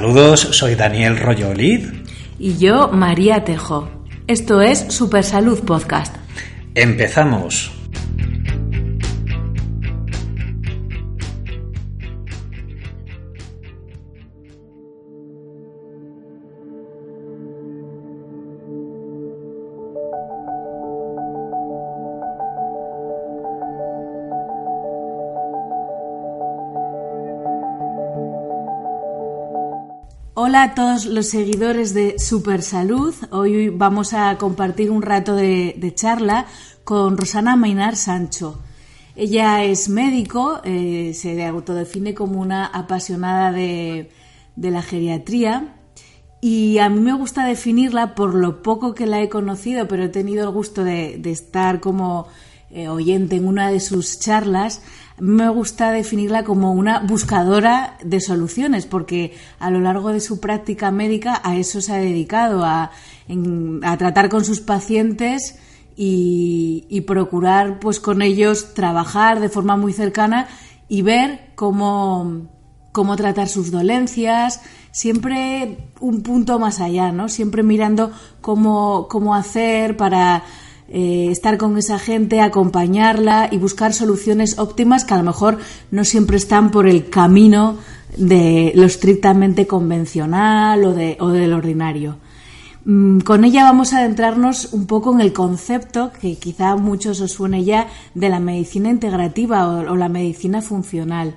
Saludos, soy Daniel Rollolid. Y yo, María Tejo. Esto es Supersalud Podcast. Empezamos. Hola a todos los seguidores de Super Salud. Hoy vamos a compartir un rato de, charla con Rosana Mainar Sancho. Ella es médico, eh, se autodefine como una apasionada de, la geriatría y a mí me gusta definirla por lo poco que la he conocido, pero he tenido el gusto de, estar como eh, oyente en una de sus charlas me gusta definirla como una buscadora de soluciones, porque a lo largo de su práctica médica a eso se ha dedicado, a, tratar con sus pacientes y, procurar pues con ellos trabajar de forma muy cercana y ver cómo, cómo tratar sus dolencias, siempre un punto más allá, ¿no? Siempre mirando cómo, cómo hacer para eh, estar con esa gente, acompañarla y buscar soluciones óptimas que a lo mejor no siempre están por el camino de lo estrictamente convencional o, de, del ordinario. Mm, con ella vamos a adentrarnos un poco en el concepto que quizá a muchos os suene ya de la medicina integrativa o, la medicina funcional.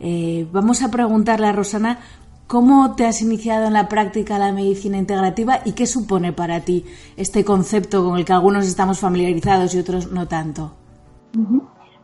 Eh, vamos a preguntarle a Rosana ¿Cómo te has iniciado en la práctica de la medicina integrativa y qué supone para ti este concepto con el que algunos estamos familiarizados y otros no tanto?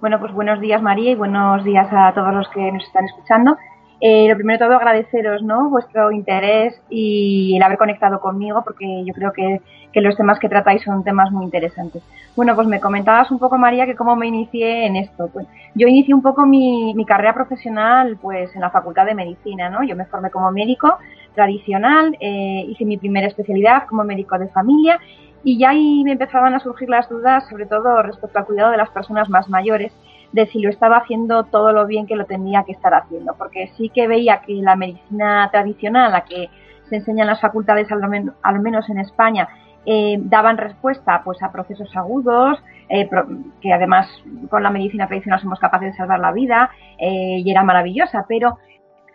Bueno, pues buenos días María y buenos días a todos los que nos están escuchando. Eh, lo primero todo agradeceros ¿no? vuestro interés y el haber conectado conmigo porque yo creo que, los temas que tratáis son temas muy interesantes. Bueno, pues me comentabas un poco María que cómo me inicié en esto. Pues yo inicié un poco mi, carrera profesional pues en la Facultad de Medicina. ¿no? Yo me formé como médico tradicional, eh, hice mi primera especialidad como médico de familia y ya ahí me empezaban a surgir las dudas sobre todo respecto al cuidado de las personas más mayores de si lo estaba haciendo todo lo bien que lo tenía que estar haciendo, porque sí que veía que la medicina tradicional, la que se enseña en las facultades, al menos, en España, eh, daban respuesta pues a procesos agudos, eh, que además con la medicina tradicional somos capaces de salvar la vida, eh, y era maravillosa, pero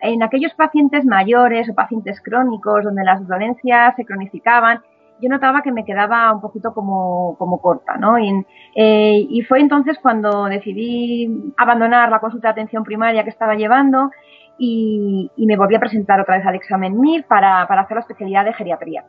en aquellos pacientes mayores o pacientes crónicos, donde las dolencias se cronificaban, yo notaba que me quedaba un poquito como, como corta, ¿no? Y, fue entonces cuando decidí abandonar la consulta de atención primaria que estaba llevando y, y me volví a presentar otra vez al examen MIR para, para, hacer la especialidad de geriatría.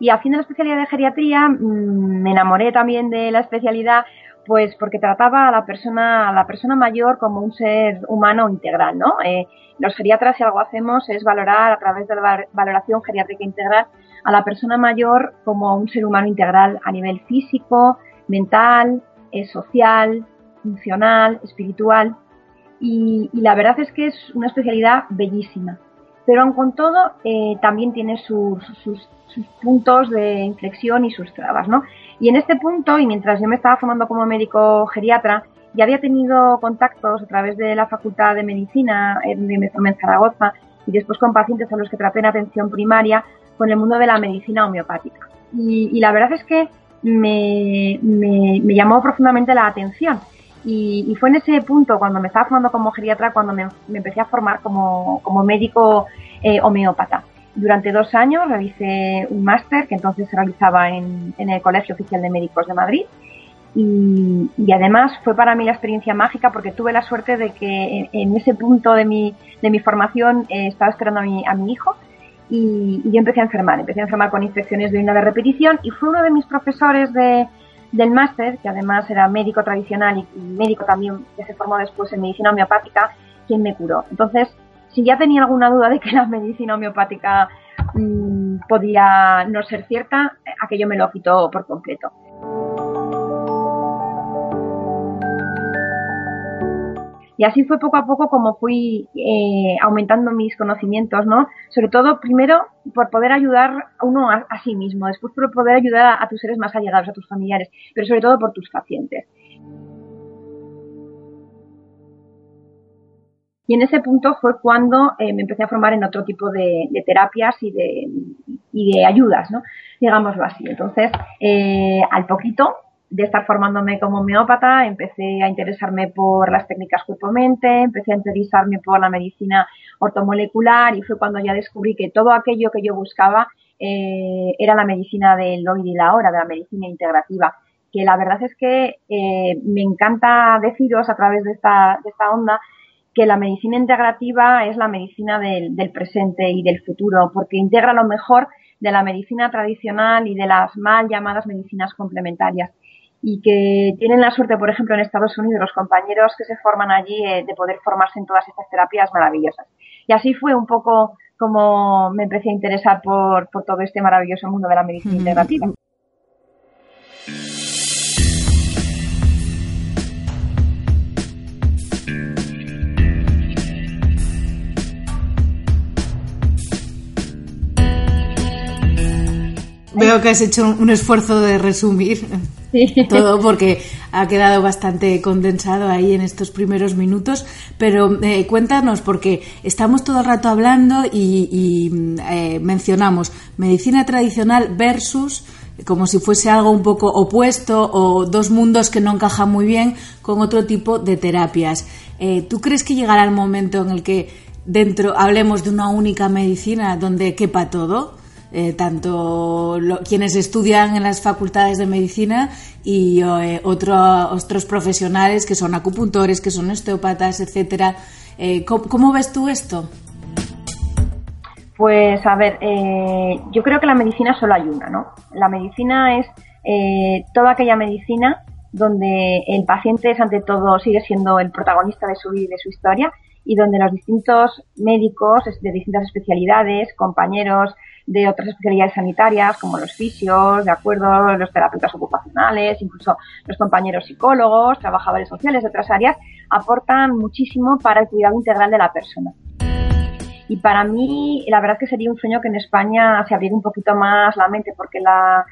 Y haciendo la especialidad de geriatría mm, me enamoré también de la especialidad pues porque trataba a la persona, a la persona mayor como un ser humano integral, ¿no? Eh, los geriatras si algo hacemos es valorar a través de la valoración geriátrica integral a la persona mayor como un ser humano integral a nivel físico, mental, eh, social, funcional, espiritual. Y, la verdad es que es una especialidad bellísima. Pero aun con todo, eh, también tiene sus, sus, puntos de inflexión y sus trabas, ¿no? Y en este punto, y mientras yo me estaba formando como médico geriatra, ya había tenido contactos a través de la Facultad de Medicina, en, me formé en Zaragoza, y después con pacientes a los que traté en atención primaria, con el mundo de la medicina homeopática. Y, la verdad es que me, llamó profundamente la atención. Y, fue en ese punto, cuando me estaba formando como geriatra, cuando me, empecé a formar como, médico eh, homeópata. Durante dos años realicé un máster que entonces se realizaba en, el Colegio Oficial de Médicos de Madrid. Y, además fue para mí la experiencia mágica porque tuve la suerte de que en, ese punto de mi, de mi formación eh, estaba esperando a mi, a mi hijo y, yo empecé a enfermar, empecé a enfermar con infecciones de orina de repetición y fue uno de mis profesores de, del máster, que además era médico tradicional y, médico también que se formó después en medicina homeopática, quien me curó. Entonces, si ya tenía alguna duda de que la medicina homeopática mm, podía no ser cierta, aquello me lo quitó por completo. Y así fue poco a poco como fui eh, aumentando mis conocimientos, ¿no? Sobre todo, primero, por poder ayudar a uno a, sí mismo, después por poder ayudar a, tus seres más allegados, a tus familiares, pero sobre todo por tus pacientes. Y en ese punto fue cuando eh, me empecé a formar en otro tipo de, terapias y de, y de ayudas, ¿no? digámoslo así. Entonces, eh, al poquito de estar formándome como homeópata, empecé a interesarme por las técnicas cuerpo-mente, empecé a interesarme por la medicina ortomolecular y fue cuando ya descubrí que todo aquello que yo buscaba eh, era la medicina del hoy y la hora, de la medicina integrativa. Que la verdad es que eh, me encanta deciros a través de esta, de esta onda que la medicina integrativa es la medicina del, del presente y del futuro, porque integra lo mejor de la medicina tradicional y de las mal llamadas medicinas complementarias y que tienen la suerte, por ejemplo, en Estados Unidos, los compañeros que se forman allí, eh, de poder formarse en todas estas terapias maravillosas. Y así fue un poco como me empecé a interesar por, por todo este maravilloso mundo de la medicina integrativa. Veo que has hecho un esfuerzo de resumir todo porque ha quedado bastante condensado ahí en estos primeros minutos. Pero eh, cuéntanos, porque estamos todo el rato hablando y, eh, mencionamos medicina tradicional versus como si fuese algo un poco opuesto o dos mundos que no encajan muy bien con otro tipo de terapias. Eh, ¿Tú crees que llegará el momento en el que dentro hablemos de una única medicina donde quepa todo? Eh, tanto quienes estudian en las facultades de medicina y eh, otros profesionales que son acupuntores, que son osteópatas, etcétera. Eh, ¿cómo, ves tú esto? Pues a ver, yo creo que la medicina solo hay una, ¿no? La medicina es toda aquella medicina donde el paciente es ante todo sigue siendo el protagonista de su vida de su historia y donde los distintos médicos de distintas especialidades, compañeros, de otras especialidades sanitarias como los fisios, de acuerdo, los terapeutas ocupacionales, incluso los compañeros psicólogos, trabajadores sociales de otras áreas, aportan muchísimo para el cuidado integral de la persona. Y para mí, la verdad es que sería un sueño que en España se abriera un poquito más la mente, porque la,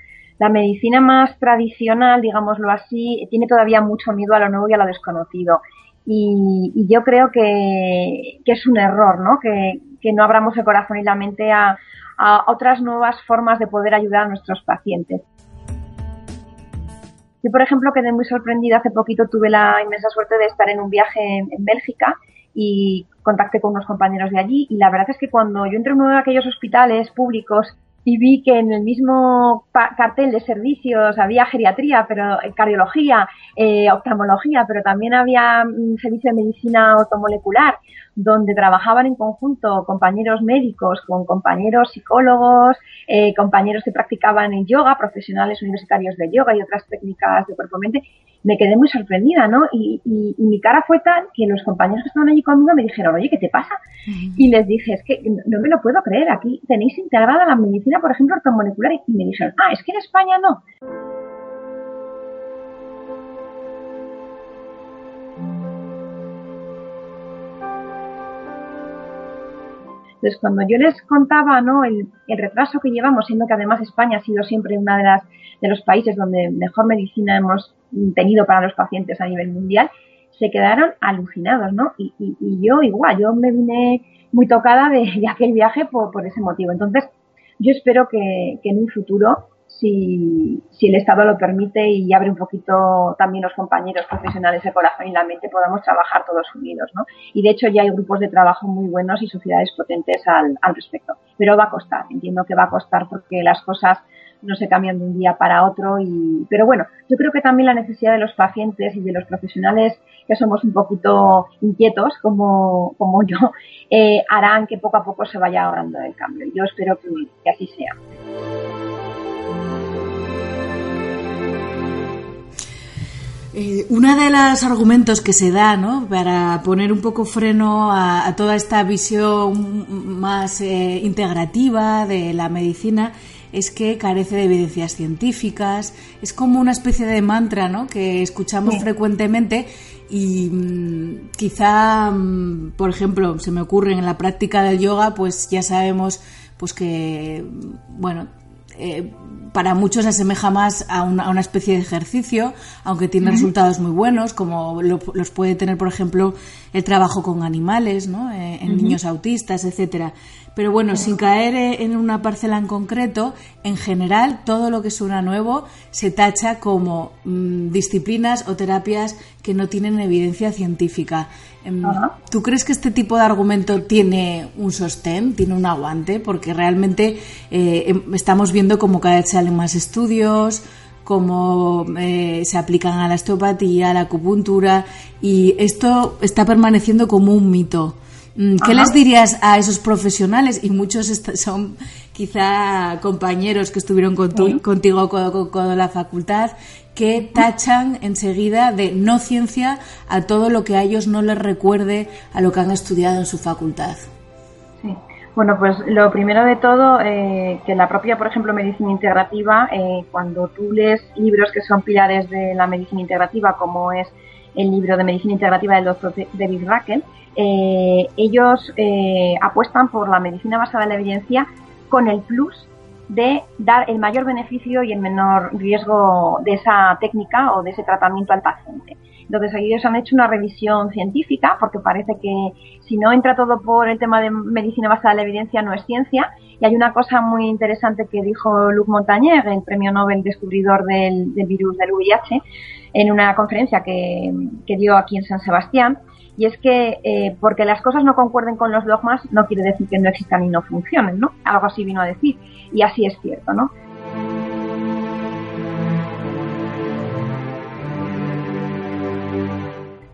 medicina más tradicional, digámoslo así, tiene todavía mucho miedo a lo nuevo y a lo desconocido. Y, yo creo que, es un error, ¿no? Que, que no abramos el corazón y la mente a, a otras nuevas formas de poder ayudar a nuestros pacientes. Yo, por ejemplo, quedé muy sorprendida. Hace poquito tuve la inmensa suerte de estar en un viaje en, Bélgica y contacté con unos compañeros de allí. Y la verdad es que cuando yo entré en uno de aquellos hospitales públicos y vi que en el mismo cartel de servicios había geriatría, pero eh, cardiología, eh, oftalmología, pero también había mm, servicio de medicina automolecular, donde trabajaban en conjunto compañeros médicos con compañeros psicólogos, eh, compañeros que practicaban en yoga, profesionales universitarios de yoga y otras técnicas de cuerpo-mente, me quedé muy sorprendida, ¿no? Y, mi cara fue tal que los compañeros que estaban allí conmigo me dijeron, oye, ¿qué te pasa? Y les dije, es que no me lo puedo creer, aquí tenéis integrada la medicina, por ejemplo, ortomolecular, y me dijeron, ah, es que en España no. Entonces, cuando yo les contaba ¿no? el, retraso que llevamos, siendo que además España ha sido siempre uno de, las, de los países donde mejor medicina hemos tenido para los pacientes a nivel mundial, se quedaron alucinados, ¿no? Y, yo igual, yo me vine muy tocada de, aquel viaje por, ese motivo. Entonces, yo espero que, en un futuro si, el Estado lo permite y abre un poquito también los compañeros profesionales de corazón y la mente, podamos trabajar todos unidos, ¿no? Y de hecho ya hay grupos de trabajo muy buenos y sociedades potentes al respecto. Pero va a costar, entiendo que va a costar porque las cosas no se cambian de un día para otro y pero bueno yo creo que también la necesidad de los pacientes y de los profesionales que somos un poquito inquietos como, como yo eh, harán que poco a poco se vaya ahorrando el cambio yo espero que así sea Eh, uno de los argumentos que se da ¿no? para poner un poco freno a, toda esta visión más eh, integrativa de la medicina es que carece de evidencias científicas, es como una especie de mantra ¿no? que escuchamos frecuentemente y mm, quizá, mm, por ejemplo, se me ocurre en la práctica del yoga, pues ya sabemos pues que, bueno, eh, para muchos se asemeja más a una, especie de ejercicio, aunque tiene resultados muy buenos, como los puede tener, por ejemplo, el trabajo con animales, ¿no? Eh, en niños autistas, etcétera. Pero bueno, sin caer eh, en una parcela en concreto, en general todo lo que suena nuevo se tacha como mm, disciplinas o terapias que no tienen evidencia científica. Em, ¿Tú crees que este tipo de argumento tiene un sostén, tiene un aguante? Porque realmente eh, em, estamos viendo como cada vez salen más estudios, cómo eh, se aplican a la osteopatía, a la acupuntura, y esto está permaneciendo como un mito. Mm, ¿Qué les dirías a esos profesionales? Y muchos son quizá compañeros que estuvieron contigo con, la facultad, que tachan enseguida de no ciencia a todo lo que a ellos no les recuerde a lo que han estudiado en su facultad. Sí. Bueno, pues lo primero de todo, eh, que la propia, por ejemplo, medicina integrativa, eh, cuando tú lees libros que son pilares de la medicina integrativa, como es el libro de medicina integrativa del doctor David Racken, eh, ellos eh, apuestan por la medicina basada en la evidencia con el plus de dar el mayor beneficio y el menor riesgo de esa técnica o de ese tratamiento al paciente. Entonces ellos han hecho una revisión científica porque parece que si no entra todo por el tema de medicina basada en la evidencia no es ciencia. Y hay una cosa muy interesante que dijo Luc Montagnier, el premio Nobel descubridor del, virus del VIH, en una conferencia que dio aquí en San Sebastián, y es que eh, porque las cosas no concuerden con los dogmas no quiere decir que no existan y no funcionen, ¿no? Algo así vino a decir, y así es cierto, ¿no?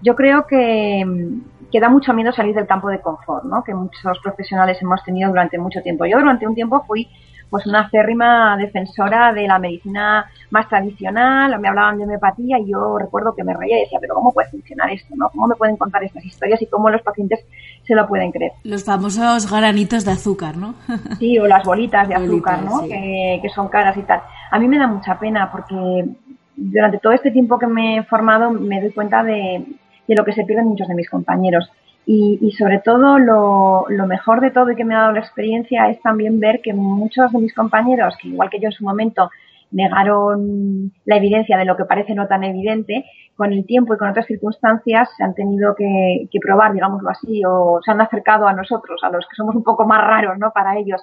Yo creo que, que da mucho miedo salir del campo de confort, ¿no? Que muchos profesionales hemos tenido durante mucho tiempo. Yo durante un tiempo fui pues una acérrima defensora de la medicina más tradicional, me hablaban de homeopatía y yo recuerdo que me reía y decía, pero ¿cómo puede funcionar esto? ¿no? ¿Cómo me pueden contar estas historias y cómo los pacientes se lo pueden creer? Los famosos granitos de azúcar, ¿no? sí, o las bolitas de azúcar, ¿no? Que, que son caras y tal. A mí me da mucha pena porque durante todo este tiempo que me he formado me doy cuenta de, de lo que se pierden muchos de mis compañeros. Y, sobre todo lo, mejor de todo y que me ha dado la experiencia es también ver que muchos de mis compañeros, que igual que yo en su momento negaron la evidencia de lo que parece no tan evidente, con el tiempo y con otras circunstancias se han tenido que, probar, digámoslo así, o se han acercado a nosotros, a los que somos un poco más raros ¿no? para ellos,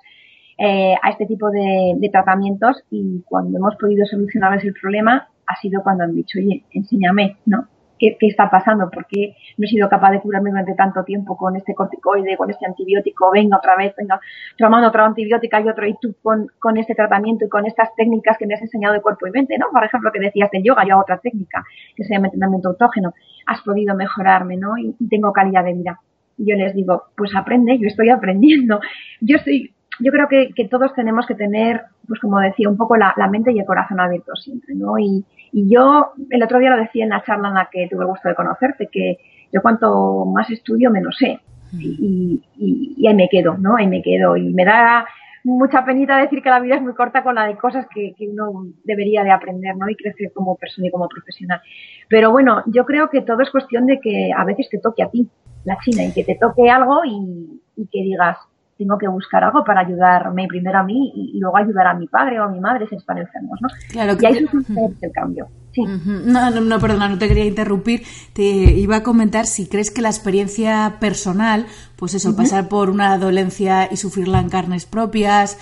eh, a este tipo de, de, tratamientos y cuando hemos podido solucionarles el problema ha sido cuando han dicho, oye, enséñame, ¿no? Qué, está pasando, por qué no he sido capaz de curarme durante tanto tiempo con este corticoide, con este antibiótico, venga otra vez, venga, tomando otra antibiótica y otro, y tú con, con este tratamiento y con estas técnicas que me has enseñado de cuerpo y mente, ¿no? Por ejemplo, que decías del yoga, yo hago otra técnica, que se llama entrenamiento autógeno, has podido mejorarme, ¿no? Y, y tengo calidad de vida. Yo les digo, pues aprende, yo estoy aprendiendo. Yo estoy yo creo que, todos tenemos que tener, pues como decía, un poco la, mente y el corazón abiertos siempre, ¿no? Y, yo el otro día lo decía en la charla en la que tuve el gusto de conocerte, que yo cuanto más estudio, menos sé. Y, y, ahí me quedo, ¿no? Ahí me quedo. Y me da mucha penita decir que la vida es muy corta con la de cosas que, que uno debería de aprender, ¿no? Y crecer como persona y como profesional. Pero bueno, yo creo que todo es cuestión de que a veces te toque a ti, la China, y que te toque algo y que digas, tengo que buscar algo para ayudarme primero a mí y, luego ayudar a mi padre o a mi madre si están enfermos, ¿no? Claro que y ahí es el cambio. Sí. no, no, perdona, no te quería interrumpir. Te iba a comentar si crees que la experiencia personal, pues eso, pasar por una dolencia y sufrirla en carnes propias,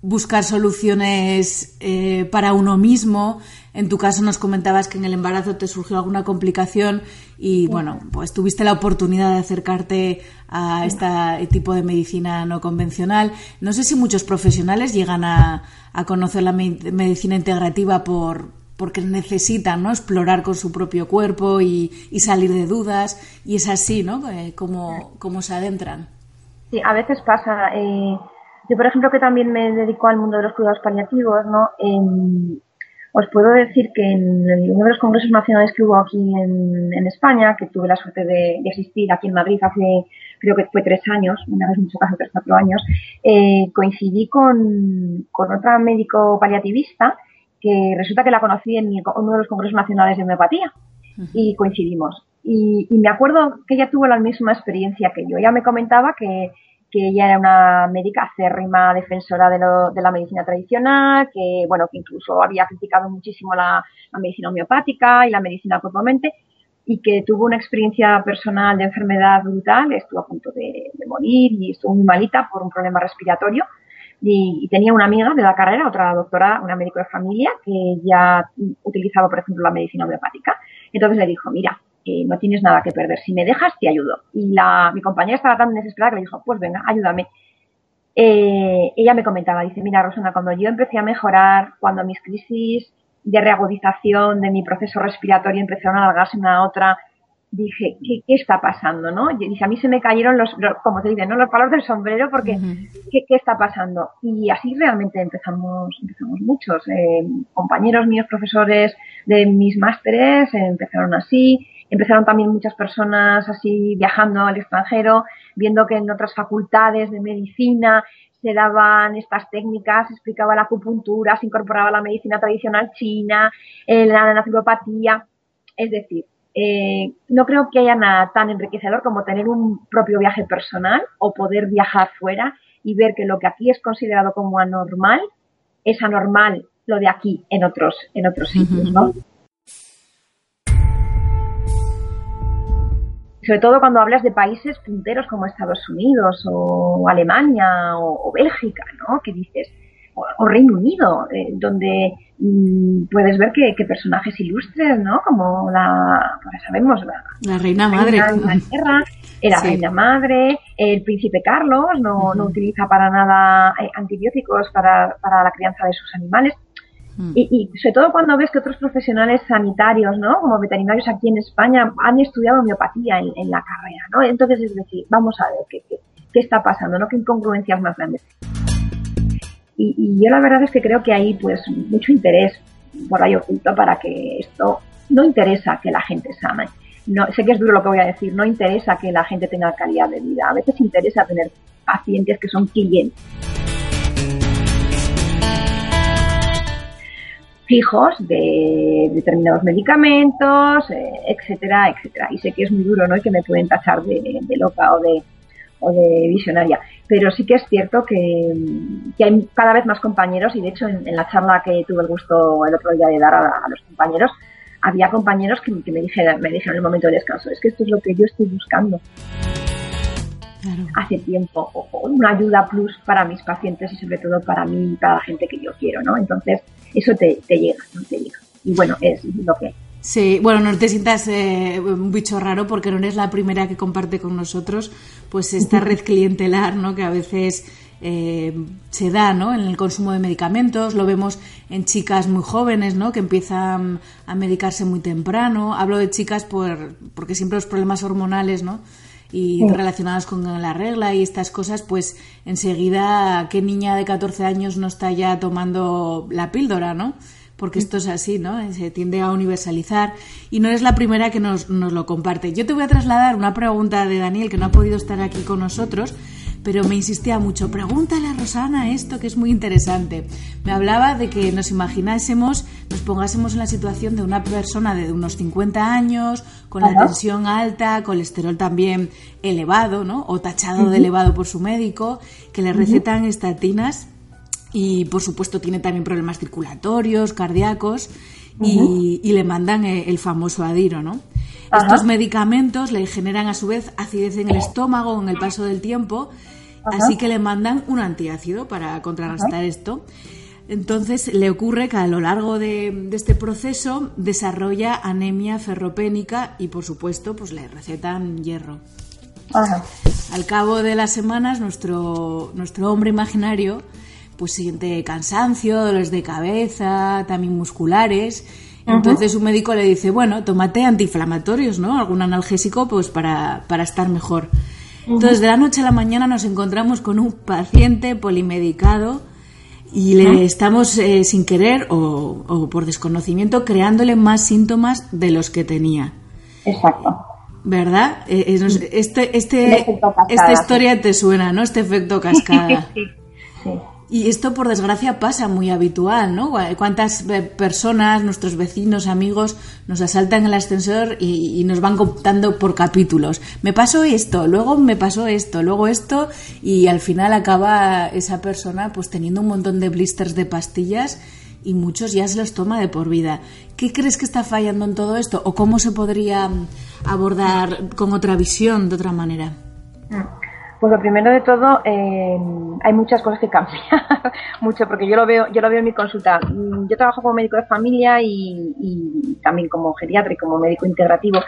buscar soluciones eh, para uno mismo. En tu caso nos comentabas que en el embarazo te surgió alguna complicación y bueno, pues tuviste la oportunidad de acercarte a este tipo de medicina no convencional. No sé si muchos profesionales llegan a, conocer la medicina integrativa por porque necesitan ¿no? explorar con su propio cuerpo y, salir de dudas y es así, ¿no? Eh, como, como se adentran. Sí, a veces pasa. Eh, yo, por ejemplo, que también me dedico al mundo de los cuidados paliativos, ¿no? Os puedo decir que en uno de los congresos nacionales que hubo aquí en, España, que tuve la suerte de, asistir aquí en Madrid hace, creo que fue tres años, una vez mucho caso tres, cuatro años, eh, coincidí con, con otra médico paliativista que resulta que la conocí en uno de los congresos nacionales de homeopatía y coincidimos. Y, y, me acuerdo que ella tuvo la misma experiencia que yo. Ella me comentaba que que ella era una médica acérrima defensora de, lo, de la medicina tradicional, que bueno, que incluso había criticado muchísimo la, medicina homeopática y la medicina cuerpo-mente, y que tuvo una experiencia personal de enfermedad brutal, estuvo a punto de, morir y estuvo muy malita por un problema respiratorio. Y, tenía una amiga de la carrera, otra doctora, una médico de familia, que ya utilizaba, por ejemplo, la medicina homeopática. Entonces le dijo, mira, eh, no tienes nada que perder. Si me dejas, te ayudo. Y la, mi compañera estaba tan desesperada que le dijo, pues venga, ayúdame. Eh, ella me comentaba, dice, mira, Rosana, cuando yo empecé a mejorar, cuando mis crisis de reagudización de mi proceso respiratorio empezaron a alargarse una a otra, dije, ¿qué, está pasando? ¿no? Y dice, a mí se me cayeron los, como dice, ¿no? los palos del sombrero porque, ¿qué, está pasando? Y así realmente empezamos, empezamos muchos. Eh, compañeros míos, profesores de mis másteres, empezaron así empezaron también muchas personas así viajando al extranjero, viendo que en otras facultades de medicina se daban estas técnicas, se explicaba la acupuntura, se incorporaba la medicina tradicional china, eh, la naturopatía. Es decir, eh, no creo que haya nada tan enriquecedor como tener un propio viaje personal o poder viajar fuera y ver que lo que aquí es considerado como anormal es anormal lo de aquí en otros, en otros sitios, ¿no? Sobre todo cuando hablas de países punteros como Estados Unidos o Alemania o, Bélgica, ¿no? Que dices, o, Reino Unido, eh, donde mm, puedes ver que, personajes ilustres, ¿no? Como la, pues sabemos, la, reina madre. Inglaterra, era reina madre, el príncipe Carlos no, no utiliza para nada eh, antibióticos para, para la crianza de sus animales. Mm. Y, sobre todo cuando ves que otros profesionales sanitarios, ¿no? Como veterinarios aquí en España, han estudiado homeopatía en, la carrera, ¿no? Entonces, es decir, vamos a ver qué, qué, está pasando, ¿no? Qué incongruencias más grandes. Y, yo la verdad es que creo que hay, pues, mucho interés por ahí oculto para que esto no interesa que la gente sane. No, sé que es duro lo que voy a decir, no interesa que la gente tenga calidad de vida, a veces interesa tener pacientes que son clientes. Fijos de determinados medicamentos, eh, etcétera, etcétera. Y sé que es muy duro, ¿no? Y que me pueden tachar de, loca o de, o de visionaria. Pero sí que es cierto que, hay cada vez más compañeros y de hecho en, la charla que tuve el gusto el otro día de dar a, los compañeros, había compañeros que, me, dijeron, me dijeron en el momento de descanso, es que esto es lo que yo estoy buscando. hace tiempo, o, una ayuda plus para mis pacientes y sobre todo para mí y para la gente que yo quiero, ¿no? Entonces, eso te, llega, ¿no? te llega. Y bueno, es lo que Sí, bueno, no te sientas eh, un bicho raro porque no eres la primera que comparte con nosotros pues esta red clientelar, ¿no? Que a veces eh, se da, ¿no? En el consumo de medicamentos, lo vemos en chicas muy jóvenes, ¿no? Que empiezan a medicarse muy temprano. Hablo de chicas por, porque siempre los problemas hormonales, ¿no? Y relacionados con la regla y estas cosas, pues enseguida, ¿qué niña de 14 años no está ya tomando la píldora, no? Porque esto es así, ¿no? Se tiende a universalizar y no es la primera que nos, nos lo comparte. Yo te voy a trasladar una pregunta de Daniel que no ha podido estar aquí con nosotros, pero me insistía mucho, pregúntale a Rosana esto que es muy interesante. Me hablaba de que nos imaginásemos, nos pongásemos en la situación de una persona de unos 50 años, con la tensión alta, colesterol también elevado, ¿no? O tachado de elevado por su médico, que le recetan estatinas y por supuesto tiene también problemas circulatorios, cardíacos y, le mandan eh, el famoso adiro, ¿no? Estos medicamentos le generan a su vez acidez en el estómago en el paso del tiempo Así que le mandan un antiácido para contrarrestar esto. Entonces le ocurre que a lo largo de, este proceso desarrolla anemia ferropénica y por supuesto pues le recetan hierro. Al cabo de las semanas nuestro, nuestro hombre imaginario pues siente cansancio, dolores de cabeza, también musculares. Entonces un médico le dice, bueno, tómate antiinflamatorios, ¿no? Algún analgésico pues para, para estar mejor. Entonces, de la noche a la mañana nos encontramos con un paciente polimedicado y le estamos, eh, sin querer o, por desconocimiento, creándole más síntomas de los que tenía. Exacto. ¿Verdad? Eh, este, este, esta historia te suena, ¿no? Este efecto cascada. sí, Y esto, por desgracia, pasa muy habitual, ¿no? ¿Cuántas eh, personas, nuestros vecinos, amigos, nos asaltan el ascensor y, nos van contando por capítulos? Me pasó esto, luego me pasó esto, luego esto, y al final acaba esa persona pues teniendo un montón de blisters de pastillas y muchos ya se los toma de por vida. ¿Qué crees que está fallando en todo esto? ¿O cómo se podría mm, abordar con otra visión, de otra manera? Mm. Pues lo primero de todo, eh, hay muchas cosas que cambian mucho, porque yo lo veo, yo lo veo en mi consulta. Mm, yo trabajo como médico de familia y, también como geriatra y como médico integrativo.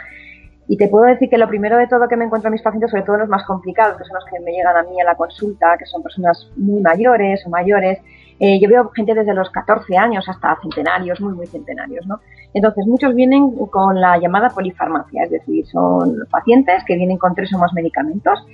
Y te puedo decir que lo primero de todo que me encuentro en mis pacientes, sobre todo los más complicados, que son los que me llegan a mí a la consulta, que son personas muy mayores o mayores, eh, yo veo gente desde los 14 años hasta centenarios, muy, muy centenarios, ¿no? Entonces, muchos vienen con la llamada polifarmacia, es decir, son pacientes que vienen con tres o más medicamentos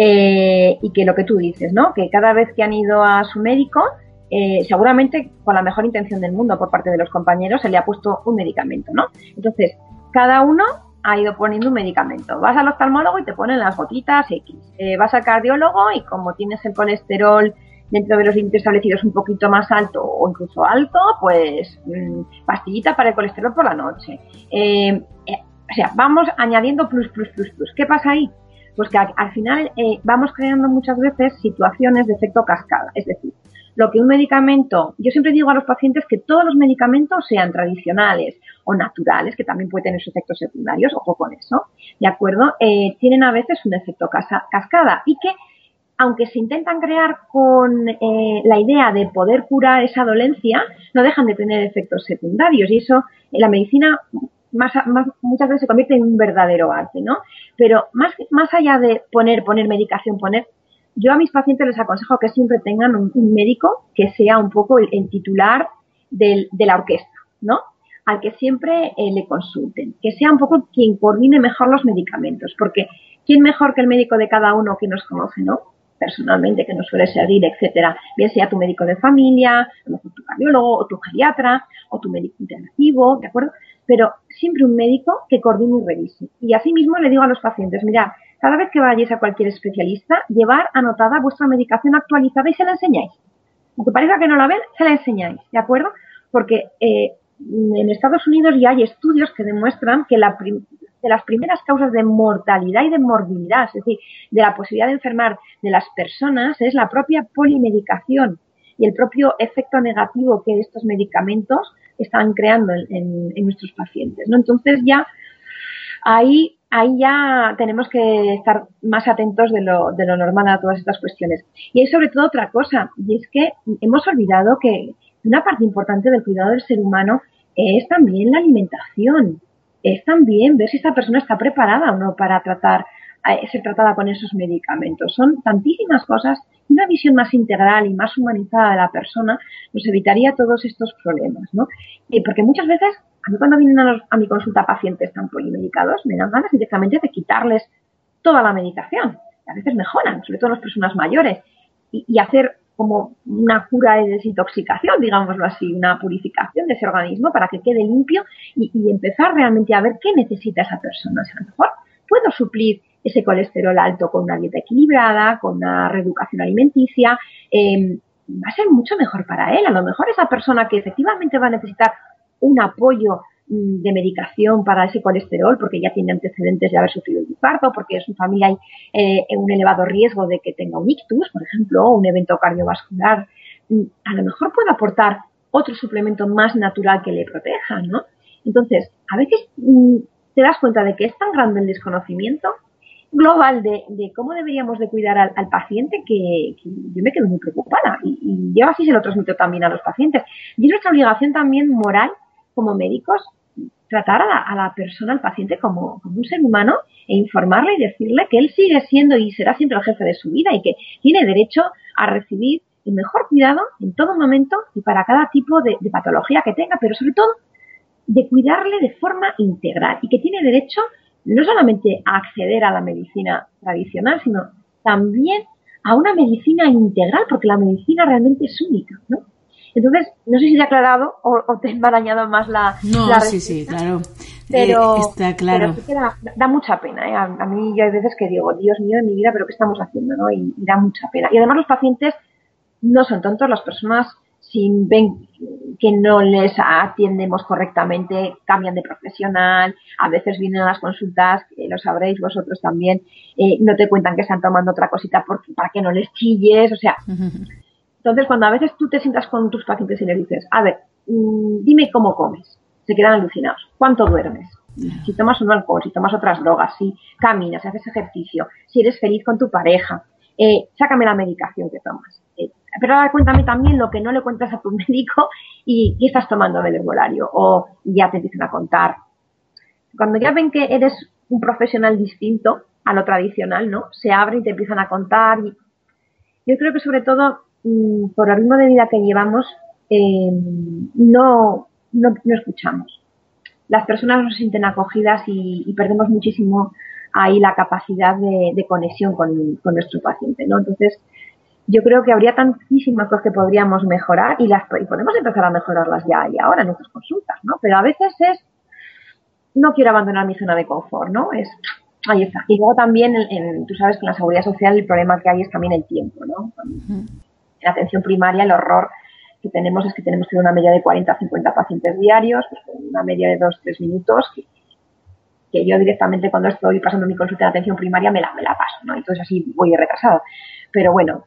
eh, y que lo que tú dices, ¿no? Que cada vez que han ido a su médico, eh, seguramente con la mejor intención del mundo por parte de los compañeros, se le ha puesto un medicamento, ¿no? Entonces, cada uno ha ido poniendo un medicamento. Vas al oftalmólogo y te ponen las gotitas X. Eh, vas al cardiólogo y como tienes el colesterol dentro de los límites establecidos un poquito más alto o incluso alto, pues mm, pastillita para el colesterol por la noche. o sea, vamos añadiendo plus, plus, plus, plus. ¿Qué pasa ahí? Pues que al, final eh, vamos creando muchas veces situaciones de efecto cascada. Es decir, lo que un medicamento, yo siempre digo a los pacientes que todos los medicamentos sean tradicionales o naturales, que también pueden tener sus efectos secundarios, ojo con eso, ¿de acuerdo? Eh, tienen a veces un efecto cascada y que aunque se intentan crear con eh, la idea de poder curar esa dolencia, no dejan de tener efectos secundarios. Y eso en la medicina más, muchas veces se convierte en un verdadero arte, ¿no? Pero más, más allá de poner, poner medicación, poner, yo a mis pacientes les aconsejo que siempre tengan un, médico que sea un poco el, titular de la orquesta, ¿no? Al que siempre eh, le consulten, que sea un poco quien coordine mejor los medicamentos, porque ¿quién mejor que el médico de cada uno que nos conoce, ¿no? personalmente que nos suele servir, etcétera, bien sea tu médico de familia, a lo mejor tu cardiólogo o tu geriatra o tu médico integrativo, ¿de acuerdo? Pero siempre un médico que coordine y revise. Y asimismo le digo a los pacientes, mirad, cada vez que vayáis a cualquier especialista, llevar anotada vuestra medicación actualizada y se la enseñáis. Aunque parezca que no la ven, se la enseñáis, ¿de acuerdo? Porque eh, en Estados Unidos ya hay estudios que demuestran que la de las primeras causas de mortalidad y de morbilidad, es decir, de la posibilidad de enfermar de las personas, es la propia polimedicación y el propio efecto negativo que estos medicamentos están creando en, nuestros pacientes. ¿no? Entonces ya ahí, ahí ya tenemos que estar más atentos de lo, de lo normal a todas estas cuestiones. Y hay sobre todo otra cosa, y es que hemos olvidado que una parte importante del cuidado del ser humano es también la alimentación, es también ver si esta persona está preparada o no para tratar ser tratada con esos medicamentos. Son tantísimas cosas. Una visión más integral y más humanizada de la persona nos evitaría todos estos problemas, ¿no? porque muchas veces, a mí cuando vienen a, mi consulta pacientes tan polimedicados, me dan ganas directamente de quitarles toda la medicación. A veces mejoran, sobre todo las personas mayores, y, hacer como una cura de desintoxicación, digámoslo así, una purificación de ese organismo para que quede limpio y, y empezar realmente a ver qué necesita esa persona. O sea, a lo mejor puedo suplir ese colesterol alto con una dieta equilibrada, con una reeducación alimenticia, em, va a ser mucho mejor para él. A lo mejor esa persona que efectivamente va a necesitar un apoyo mm, de medicación para ese colesterol porque ya tiene antecedentes de haber sufrido un infarto, porque en su familia hay eh, un elevado riesgo de que tenga un ictus, por ejemplo, o un evento cardiovascular, mm, a lo mejor puede aportar otro suplemento más natural que le proteja, ¿no? Entonces, a veces mm, te das cuenta de que es tan grande el desconocimiento global de, cómo deberíamos de cuidar al, paciente que, yo me quedo muy preocupada y, yo así se lo transmito también a los pacientes. Y es nuestra obligación también moral como médicos tratar a la, persona, al paciente como, un ser humano e informarle y decirle que él sigue siendo y será siempre el jefe de su vida y que tiene derecho a recibir el mejor cuidado en todo momento y para cada tipo de patología que tenga, pero sobre todo de cuidarle de forma integral y que tiene derecho no solamente a acceder a la medicina tradicional, sino también a una medicina integral, porque la medicina realmente es única, ¿no? Entonces, no sé si te ha aclarado o, te he enmarañado más la. No, sí, sí, claro. Pero, eh, está claro. da, mucha pena. ¿eh? A, mí, yo hay veces que digo, Dios mío, en mi vida, pero ¿qué estamos haciendo? ¿no? Y, da mucha pena. Y además, los pacientes no son tontos, las personas si ven que no les atiendemos correctamente, cambian de profesional, a veces vienen a las consultas, lo sabréis vosotros también, eh, no te cuentan que están tomando otra cosita para que no les chilles, o sea, entonces cuando a veces tú te sientas con tus pacientes y les dices, a ver, mm, dime cómo comes, se quedan alucinados, ¿cuánto duermes? Si tomas un alcohol, si tomas otras drogas, si caminas, si haces ejercicio, si eres feliz con tu pareja, eh, sácame la medicación que tomas. Pero ahora cuéntame también lo que no le cuentas a tu médico y, estás tomando el herbolario o ya te empiezan a contar. Cuando ya ven que eres un profesional distinto a lo tradicional, ¿no? Se abren y te empiezan a contar. Y yo creo que sobre todo mm, por el ritmo de vida que llevamos eh, no, no, escuchamos. Las personas no se sienten acogidas y, perdemos muchísimo ahí la capacidad de, conexión con, con, nuestro paciente, ¿no? Entonces, yo creo que habría tantísimas cosas que podríamos mejorar y las y podemos empezar a mejorarlas ya y ahora en nuestras consultas, ¿no? Pero a veces es no quiero abandonar mi zona de confort, ¿no? Es ahí está. Y luego también, en, tú sabes que en la seguridad social el problema que hay es también el tiempo, ¿no? En atención primaria el horror que tenemos es que tenemos que una media de 40 a 50 pacientes diarios, pues una media de 2-3 minutos, que, que, yo directamente cuando estoy pasando mi consulta de atención primaria me la, me la paso, ¿no? Entonces así voy retrasado. Pero bueno,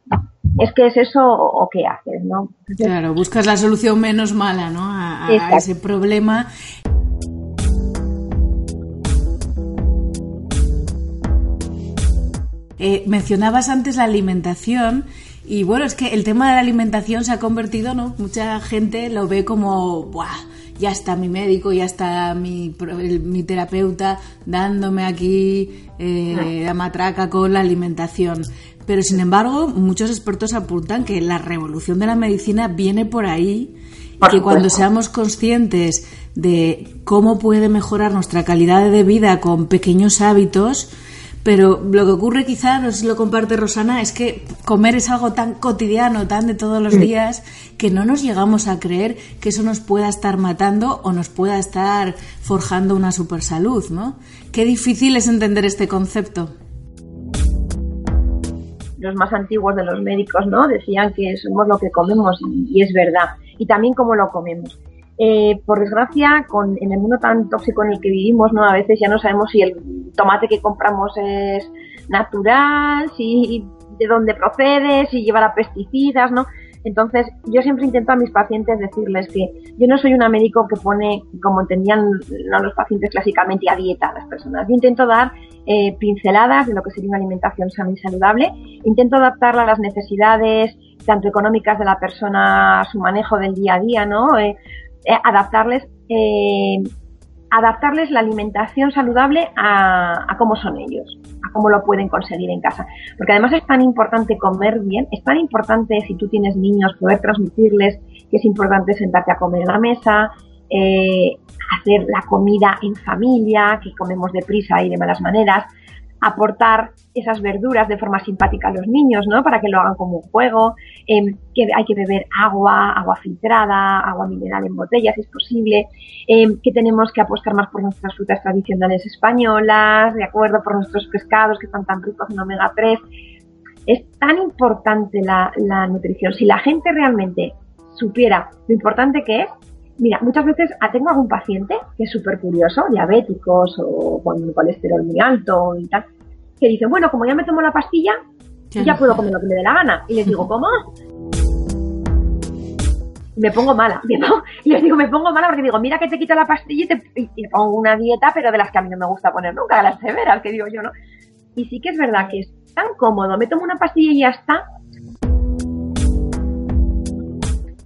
es que es eso o qué haces, ¿no? claro, buscas la solución menos mala, ¿no? A, ese problema. Eh, mencionabas antes la alimentación y bueno, es que el tema de la alimentación se ha convertido, ¿no? Mucha gente lo ve como, ¡buah! Ya está mi médico, ya está mi, mi terapeuta dándome aquí eh, la matraca con la alimentación. Pero sin embargo, muchos expertos apuntan que la revolución de la medicina viene por ahí y que cuando seamos conscientes de cómo puede mejorar nuestra calidad de vida con pequeños hábitos, pero lo que ocurre quizá, no sé si lo comparte Rosana, es que comer es algo tan cotidiano, tan de todos los días, que no nos llegamos a creer que eso nos pueda estar matando o nos pueda estar forjando una super salud, ¿no? Qué difícil es entender este concepto los más antiguos de los médicos, ¿no? Decían que somos lo que comemos y, es verdad. Y también cómo lo comemos. Eh, por desgracia, con, en el mundo tan tóxico en el que vivimos, ¿no? A veces ya no sabemos si el tomate que compramos es natural, si de dónde procede, si llevará pesticidas, ¿no? Entonces, yo siempre intento a mis pacientes decirles que yo no soy una médico que pone, como entendían los pacientes clásicamente, a dieta a las personas. Yo intento dar eh, pinceladas de lo que sería una alimentación sana y saludable. Intento adaptarla a las necesidades tanto económicas de la persona, su manejo del día a día, ¿no? Eh, eh, adaptarles adaptarles la alimentación saludable a, cómo son ellos, a cómo lo pueden conseguir en casa. Porque además es tan importante comer bien, es tan importante si tú tienes niños poder transmitirles que es importante sentarte a comer en la mesa, eh, hacer la comida en familia, que comemos deprisa y de malas maneras, aportar esas verduras de forma simpática a los niños, ¿no? Para que lo hagan como un juego, em, que hay que beber agua, agua filtrada, agua mineral en botellas, si es posible, em, que tenemos que apostar más por nuestras frutas tradicionales españolas, de acuerdo, por nuestros pescados que están tan ricos en omega 3. Es tan importante la, la nutrición. Si la gente realmente supiera lo importante que es, Mira, muchas veces ah, tengo algún paciente que es súper curioso, diabéticos o con colesterol muy alto y tal, que dice, bueno, como ya me tomo la pastilla, ya puedo comer lo que me dé la gana. Y les digo, ¿cómo? me pongo mala, ¿no? Y les digo, me pongo mala porque digo, mira que te quito la pastilla y te, pongo una dieta, pero de las que a mí no me gusta poner nunca, de las severas, que digo yo, ¿no? Y sí que es verdad que es tan cómodo, me tomo una pastilla y ya está,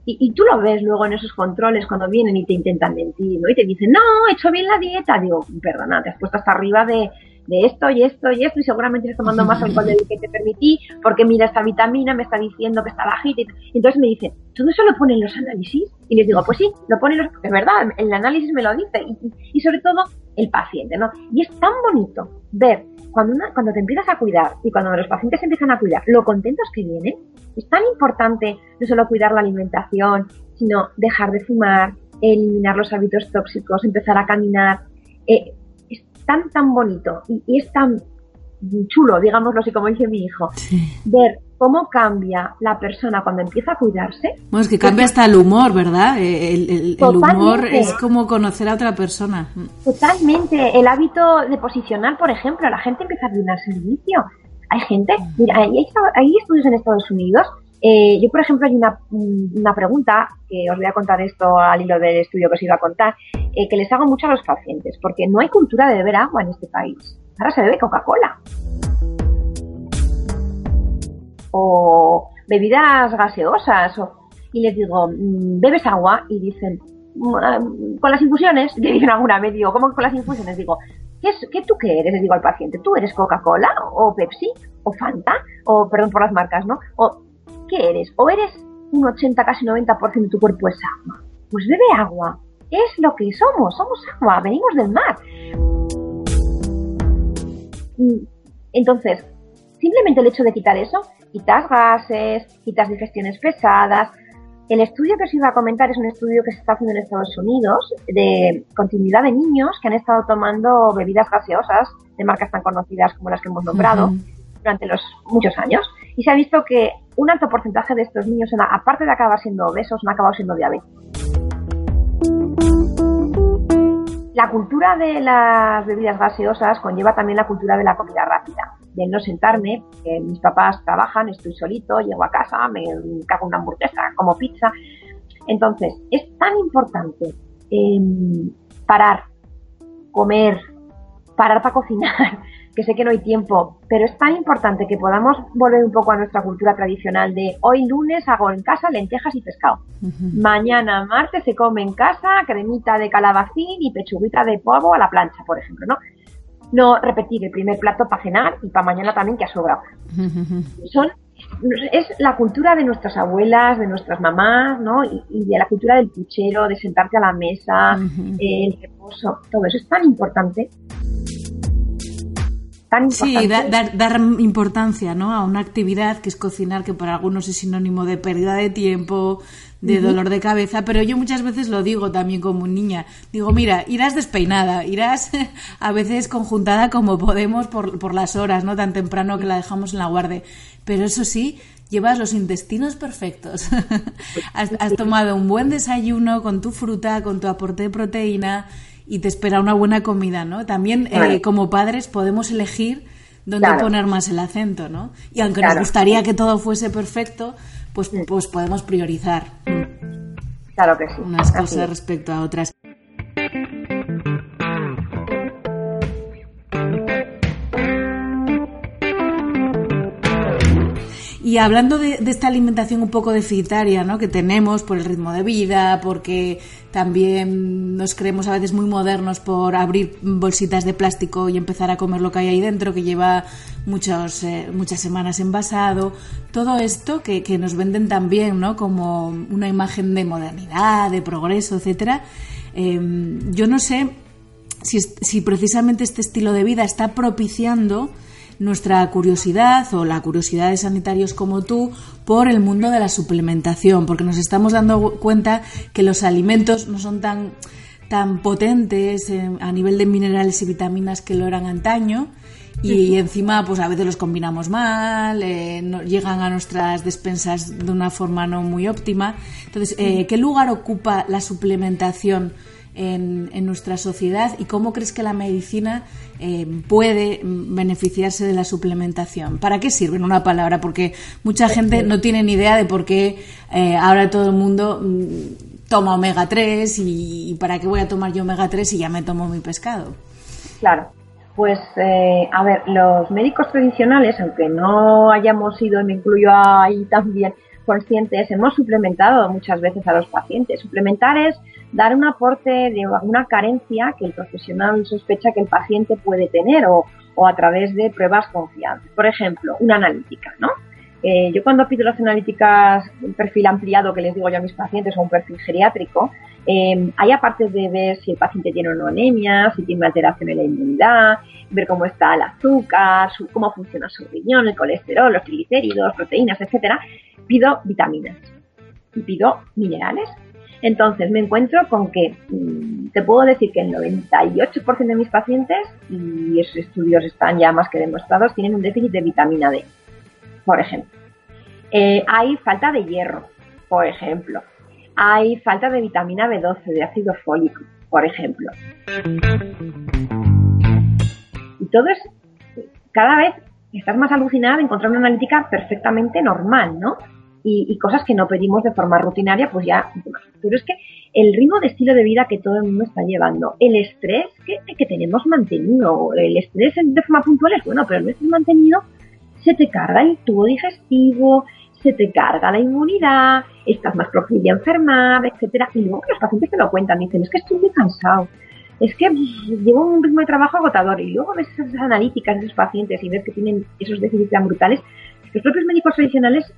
y, tú lo ves luego en esos controles cuando vienen y te intentan mentir, ¿no? Y te dicen, no, he hecho bien la dieta. Digo, perdona, te has puesto hasta arriba de, esto y esto y esto y seguramente estás tomando más alcohol del que te permití porque mira esta vitamina, me está diciendo que está bajita. Y entonces me dicen, ¿todo eso lo ponen los análisis? Y les digo, pues sí, lo ponen los... Es verdad, el análisis me lo dice. Y, y sobre todo el paciente, ¿no? Y es tan bonito ver cuando, una, cuando te empiezas a cuidar y cuando los pacientes empiezan a cuidar, lo contentos que vienen, es tan importante no solo cuidar la alimentación, sino dejar de fumar, eliminar los hábitos tóxicos, empezar a caminar. Eh, es tan, tan bonito y, es tan chulo, digámoslo así como dice mi hijo, ver cómo cambia la persona cuando empieza a cuidarse. Bueno, es que cambia hasta el humor, ¿verdad? Eh, el, humor es como conocer a otra persona. Totalmente. El hábito de posicionar, por ejemplo, la gente empieza a brindar servicio. Hay gente, mira, hay, estudios en Estados Unidos. Eh, yo, por ejemplo, hay una, una, pregunta, que os voy a contar esto al hilo del estudio que os iba a contar, eh, que les hago mucho a los pacientes, porque no hay cultura de beber agua en este país. Ahora se bebe Coca-Cola o bebidas gaseosas y les digo, mm, ¿bebes agua? Y dicen, mm, ah, con las infusiones, le dicen alguna vez, digo, ¿cómo con las infusiones? Digo, ¿qué, es, ¿qué tú qué eres? Le digo al paciente, ¿tú eres Coca-Cola o Pepsi o Fanta? O, perdón por las marcas, ¿no? O, ¿qué eres? ¿O eres un 80, casi 90% de tu cuerpo es agua? Pues bebe agua. Es lo que somos, somos agua, venimos del mar. Mm, entonces, simplemente el hecho de quitar eso quitas gases, quitas digestiones pesadas. El estudio que os iba a comentar es un estudio que se está haciendo en Estados Unidos de continuidad de niños que han estado tomando bebidas gaseosas de marcas tan conocidas como las que hemos nombrado durante los muchos años. Y se ha visto que un alto porcentaje de estos niños, aparte de acabar siendo obesos, han acabado siendo diabéticos. La cultura de las bebidas gaseosas conlleva también la cultura de la comida rápida de no sentarme, que mis papás trabajan, estoy solito, llego a casa, me cago una hamburguesa, como pizza. Entonces, es tan importante em, parar, comer, parar para cocinar, que sé que no hay tiempo, pero es tan importante que podamos volver un poco a nuestra cultura tradicional de hoy lunes hago en casa lentejas y pescado. Mañana martes se come en casa cremita de calabacín y pechuguita de polvo a la plancha, por ejemplo, ¿no? No repetir el primer plato para cenar y para mañana también que ha sobrado. Son es la cultura de nuestras abuelas, de nuestras mamás, ¿no? Y, de la cultura del puchero, de sentarte a la mesa, el reposo, todo eso es tan importante. Tan importante. Sí, dar, dar importancia ¿no? a una actividad que es cocinar, que para algunos es sinónimo de pérdida de tiempo, de dolor de cabeza, pero yo muchas veces lo digo también como niña. Digo, mira, irás despeinada, irás a veces conjuntada como podemos por, por las horas, ¿no? Tan temprano que la dejamos en la guardia. Pero eso sí, llevas los intestinos perfectos. has, tomado un buen desayuno con tu fruta, con tu aporte de proteína y te espera una buena comida, ¿no? También eh, como padres podemos elegir dónde poner más el acento, ¿no? Y aunque nos gustaría que todo fuese perfecto, pues, pues podemos priorizar. Claro que sí. Unas cosas respecto a otras. Y hablando de, esta alimentación un poco deficitaria ¿no? que tenemos por el ritmo de vida, porque también nos creemos a veces muy modernos por abrir bolsitas de plástico y empezar a comer lo que hay ahí dentro, que lleva muchos, eh, muchas semanas envasado, todo esto que, nos venden también ¿no? como una imagen de modernidad, de progreso, etcétera. Em, yo no sé si, si precisamente este estilo de vida está propiciando nuestra curiosidad o la curiosidad de sanitarios como tú por el mundo de la suplementación, porque nos estamos dando cuenta que los alimentos no son tan, tan potentes a nivel de minerales y vitaminas que lo eran antaño y encima pues a veces los combinamos mal, eh, llegan a nuestras despensas de una forma no muy óptima. Entonces, eh, ¿qué lugar ocupa la suplementación? En, nuestra sociedad y cómo crees que la medicina eh, puede beneficiarse de la suplementación. ¿Para qué sirve en una palabra? Porque mucha gente no tiene ni idea de por qué eh, ahora todo el mundo mm, toma omega 3 y, para qué voy a tomar yo omega 3 si ya me tomo mi pescado. Claro. Pues, eh, a ver, los médicos tradicionales, aunque no hayamos sido, me incluyo ahí también, conscientes, hemos suplementado muchas veces a los pacientes. Suplementar es dar un aporte de alguna carencia que el profesional sospecha que el paciente puede tener o, a través de pruebas confiables. Por ejemplo, una analítica, ¿no? Eh, yo cuando pido las analíticas, un perfil ampliado que les digo yo a mis pacientes o un perfil geriátrico, eh, hay aparte de ver si el paciente tiene una anemia, si tiene alteración en la inmunidad, ver cómo está el azúcar, cómo funciona su riñón, el colesterol, los triglicéridos, proteínas, etcétera, pido vitaminas y pido minerales entonces me encuentro con que mm, te puedo decir que el 98% de mis pacientes, y esos estudios están ya más que demostrados, tienen un déficit de vitamina D, por ejemplo. Eh, hay falta de hierro, por ejemplo. Hay falta de vitamina B12, de ácido fólico, por ejemplo. Y todo es, cada vez estás más alucinada de encontrar una analítica perfectamente normal, ¿no? Y, cosas que no pedimos de forma rutinaria, pues ya. Pero es que el ritmo de estilo de vida que todo el mundo está llevando, el estrés que, tenemos mantenido, el estrés de forma puntual es bueno, pero no es mantenido, se te carga el tubo digestivo, se te carga la inmunidad, estás más proclive a enfermar, etcétera. Y luego los pacientes te lo cuentan, dicen, es que estoy muy cansado, es que llevo un ritmo de trabajo agotador y luego ves esas analíticas de esos pacientes y ves que tienen esos déficits tan brutales, los propios médicos tradicionales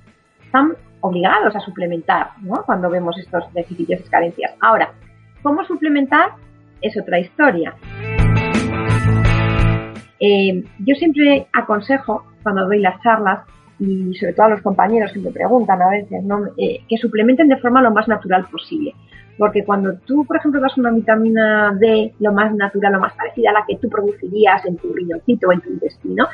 están obligados a suplementar ¿no? cuando vemos estos déficits y esas carencias. Ahora, ¿cómo suplementar? Es otra historia. Eh, yo siempre aconsejo, cuando doy las charlas, y sobre todo a los compañeros que me preguntan a veces, ¿no? Eh, que suplementen de forma lo más natural posible. Porque cuando tú, por ejemplo, das una vitamina D lo más natural, lo más parecida a la que tú producirías en tu riñoncito o en tu intestino,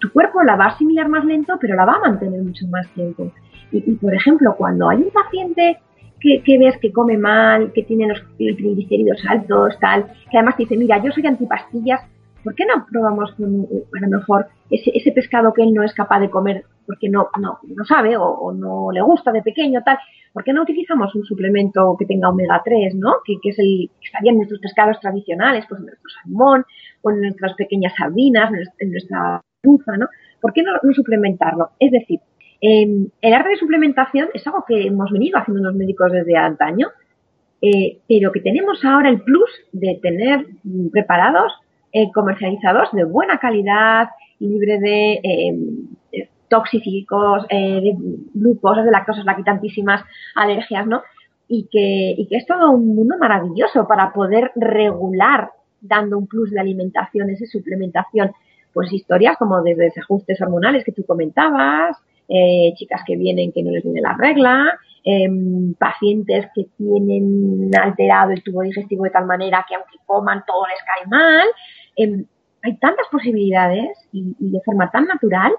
tu cuerpo la va a asimilar más lento, pero la va a mantener mucho más tiempo. Y, por ejemplo, cuando hay un paciente que, ves que come mal, que tiene los triglicéridos altos, tal, que además dice, mira, yo soy antipastillas, ¿por qué no probamos con, a lo mejor ese, ese pescado que él no es capaz de comer porque no, no, no sabe o, no le gusta de pequeño, tal, ¿por qué no utilizamos un suplemento que tenga omega 3, ¿no? Que, es el que estaría en nuestros pescados tradicionales, pues en nuestro salmón, o en nuestras pequeñas sardinas, en nuestra truza, ¿no? ¿Por qué no, suplementarlo? Es decir, em, el arte de suplementación es algo que hemos venido haciendo los médicos desde antaño, eh, pero que tenemos ahora el plus de tener preparados, eh, comercializados de buena calidad, libre de em, tóxicos, eh, de glucosas, de lactosas, tantísimas alergias, ¿no? Y que, es todo un mundo maravilloso para poder regular, dando un plus de alimentación, esa suplementación. Pues historias como desde desajustes hormonales que tú comentabas, eh, chicas que vienen que no les viene la regla, em, pacientes que tienen alterado el tubo digestivo de tal manera que aunque coman todo les cae mal. Em, hay tantas posibilidades y, de forma tan natural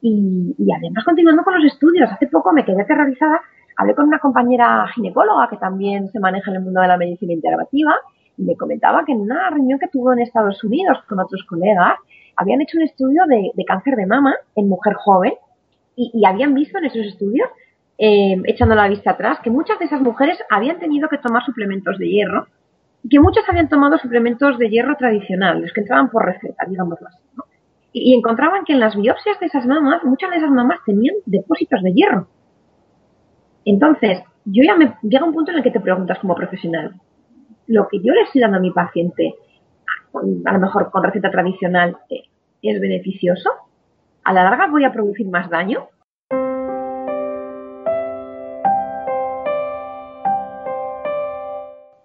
y, además continuando con los estudios, hace poco me quedé aterrorizada, hablé con una compañera ginecóloga que también se maneja en el mundo de la medicina integrativa y me comentaba que en una reunión que tuvo en Estados Unidos con otros colegas, habían hecho un estudio de, cáncer de mama en mujer joven y, habían visto en esos estudios, eh, echando la vista atrás, que muchas de esas mujeres habían tenido que tomar suplementos de hierro y que muchas habían tomado suplementos de hierro tradicional, los que entraban por receta, digámoslo así. ¿no? Y, encontraban que en las biopsias de esas mamas, muchas de esas mamas tenían depósitos de hierro. Entonces, yo ya me llega un punto en el que te preguntas como profesional, lo que yo le estoy dando a mi paciente, a lo mejor con receta tradicional, eh, ¿es beneficioso? ¿A la larga voy a producir más daño?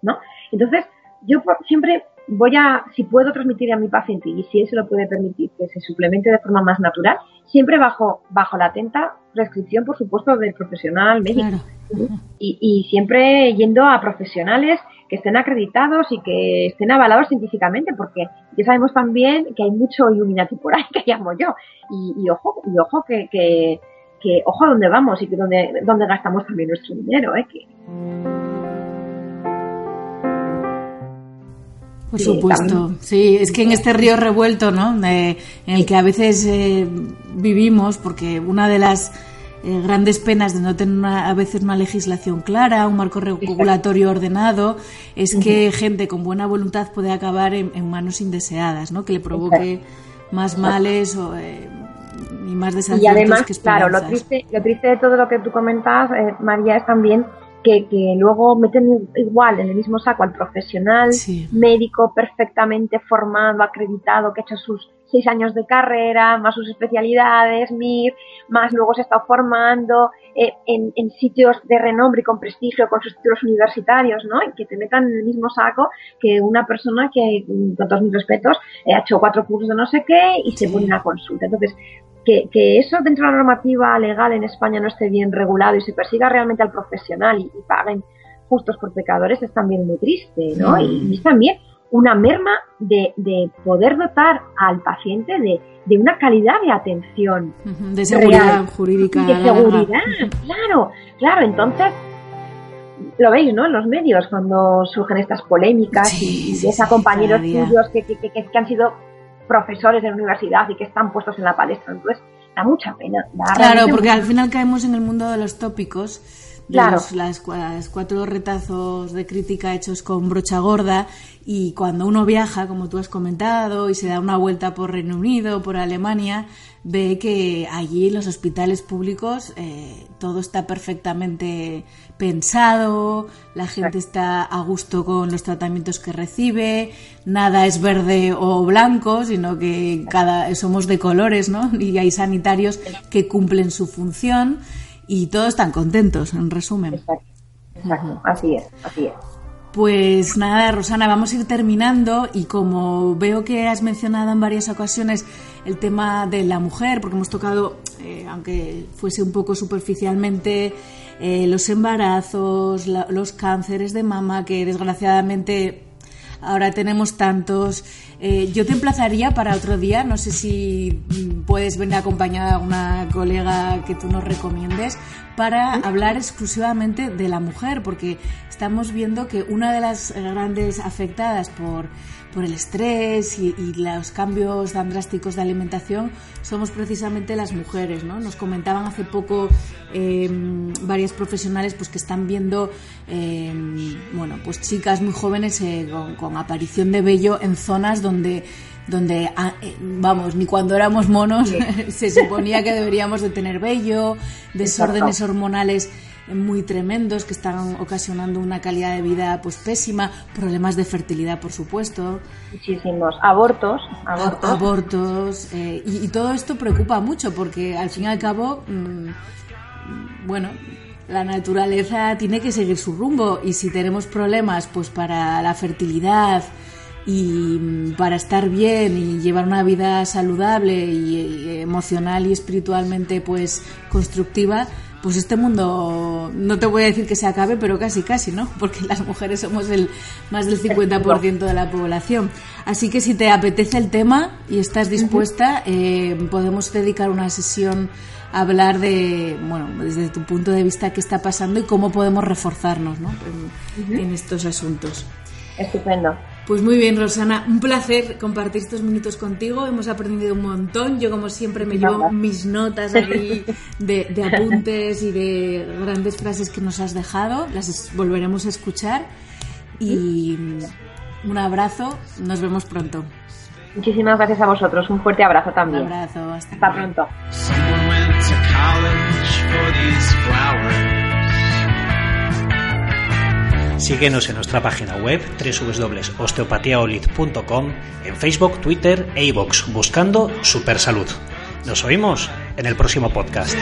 ¿No? Entonces, yo siempre voy a, si puedo transmitir a mi paciente y si él se lo puede permitir, que se suplemente de forma más natural, siempre bajo, bajo la atenta prescripción, por supuesto, del profesional médico. Y, y, siempre yendo a profesionales que estén acreditados y que estén avalados científicamente, porque ya sabemos también que hay mucho Illuminati por ahí, que llamo yo. Y, ojo, y ojo que, que, que, ojo a dónde vamos y que dónde, dónde gastamos también nuestro dinero, ¿eh? Que, Por supuesto, sí, es que en este río revuelto, ¿no? en el que a veces eh, vivimos, porque una de las eh, grandes penas de no tener a veces una legislación clara, un marco regulatorio ordenado, es que gente con buena voluntad puede acabar en, manos indeseadas, ¿no? Que le provoque más males o, eh, y más desaciertos y además, claro, lo triste, lo triste de todo lo que tú comentas, María, es también que, luego meten igual en el mismo saco al profesional médico perfectamente formado, acreditado, que ha hecho sus seis años de carrera, más sus especialidades, MIR, más luego se está formando eh, en, sitios de renombre y con prestigio, con sus títulos universitarios, ¿no? Y que te metan en el mismo saco que una persona que, con todos mis respetos, ha hecho cuatro cursos de no sé qué y se pone una consulta. Entonces, que, eso dentro de la normativa legal en España no esté bien regulado y se persiga realmente al profesional y, paguen justos por pecadores es también muy triste, ¿no? Y, es también una merma de, poder dotar al paciente de, de, una calidad de atención. De seguridad jurídica. De seguridad, claro, claro. Entonces, lo veis, ¿no? En los medios, cuando surgen estas polémicas y, ves a compañeros tuyos que, que, que, han sido profesores de la universidad y que están puestos en la palestra. Entonces, da mucha pena. claro, porque al final caemos en el mundo de los tópicos de los, las, cuatro retazos de crítica hechos con brocha gorda y cuando uno viaja, como tú has comentado, y se da una vuelta por Reino Unido, por Alemania, ve que allí en los hospitales públicos eh, todo está perfectamente pensado, la gente está a gusto con los tratamientos que recibe, nada es verde o blanco, sino que cada somos de colores, ¿no? Y hay sanitarios que cumplen su función y todos están contentos, en resumen. Exacto, exacto. así es, así es. Pues nada, Rosana, vamos a ir terminando y como veo que has mencionado en varias ocasiones el tema de la mujer, porque hemos tocado, eh, aunque fuese un poco superficialmente, eh, los embarazos, los cánceres de mama, que desgraciadamente ahora tenemos tantos. Eh, yo te emplazaría para otro día, no sé si mm, puedes venir acompañada de una colega que tú nos recomiendes, para hablar exclusivamente de la mujer, porque estamos viendo que una de las grandes afectadas por por el estrés y, los cambios tan drásticos de alimentación somos precisamente las mujeres, ¿no? Nos comentaban hace poco eh, varias profesionales pues que están viendo, eh, bueno, pues chicas muy jóvenes eh, con, aparición de vello en zonas donde donde, ah, vamos, ni cuando éramos monos se suponía que deberíamos de tener vello, desórdenes hormonales muy tremendos que están ocasionando una calidad de vida pues pésima, problemas de fertilidad por supuesto. Muchísimos, abortos, abortos. Abortos, eh, y, todo esto preocupa mucho porque al fin y al cabo, mm, bueno, la naturaleza tiene que seguir su rumbo y si tenemos problemas pues para la fertilidad y mm, para estar bien y llevar una vida saludable y emocional y espiritualmente pues constructiva, pues este mundo, no te voy a decir que se acabe, pero casi, casi, ¿no? Porque las mujeres somos el más del 50% de la población. Así que si te apetece el tema y estás dispuesta, eh, podemos dedicar una sesión a hablar de, bueno, desde tu punto de vista, qué está pasando y cómo podemos reforzarnos, ¿no? en estos asuntos. Estupendo. Pues muy bien, Rosana, un placer compartir estos minutos contigo. Hemos aprendido un montón. Yo, como siempre, me llevo mis notas aquí de, apuntes y de grandes frases que nos has dejado. Las volveremos a escuchar. Y un abrazo. Nos vemos pronto. Muchísimas gracias a vosotros. Un fuerte abrazo también. Un abrazo. Hasta, hasta pronto. Síguenos en nuestra página web www.osteopatiaolid.com, en Facebook, Twitter e iVoox, buscando Supersalud. Nos oímos en el próximo podcast.